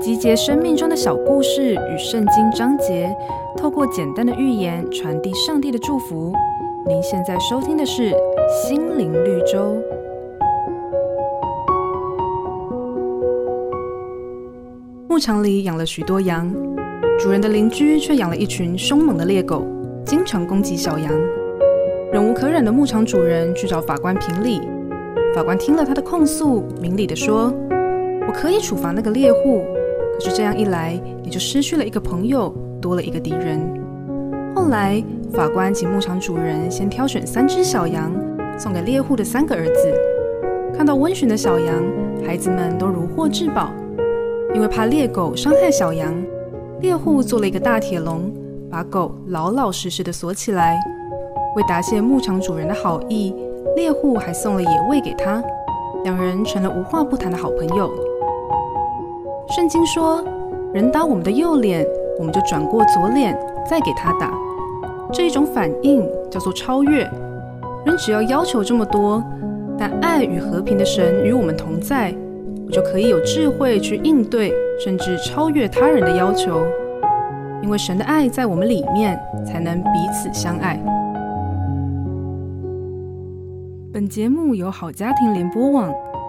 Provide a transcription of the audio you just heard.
集结生命中的小故事与圣经章节，透过简单的寓言传递上帝的祝福。您现在收听的是《心灵绿洲》。牧场里养了许多羊，主人的邻居却养了一群凶猛的猎狗，经常攻击小羊。忍无可忍的牧场主人去找法官评理。法官听了他的控诉，明理地说：“我可以处罚那个猎户，可是这样一来，你就失去了一个朋友，多了一个敌人。”后来，法官请牧场主人先挑选三只小羊，送给猎户的三个儿子。看到温驯的小羊，孩子们都如获至宝。因为怕猎狗伤害小羊，猎户做了一个大铁笼，把狗老老实实地锁起来。为答谢牧场主人的好意，猎户还送了野味给他，两人成了无话不谈的好朋友。圣经说：“人打我们的右脸，我们就转过左脸再给他打。”这一种反应叫做超越。人只要要求这么多，但爱与和平的神与我们同在，我就可以有智慧去应对，甚至超越他人的要求。因为神的爱在我们里面，才能彼此相爱。本节目由好家庭联播网、